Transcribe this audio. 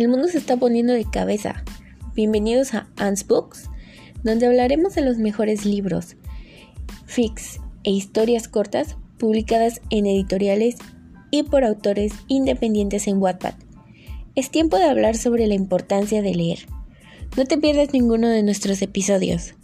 el mundo se está poniendo de cabeza. Bienvenidos a Ans Books, donde hablaremos de los mejores libros, fics e historias cortas publicadas en editoriales y por autores independientes en Wattpad. Es tiempo de hablar sobre la importancia de leer. No te pierdas ninguno de nuestros episodios.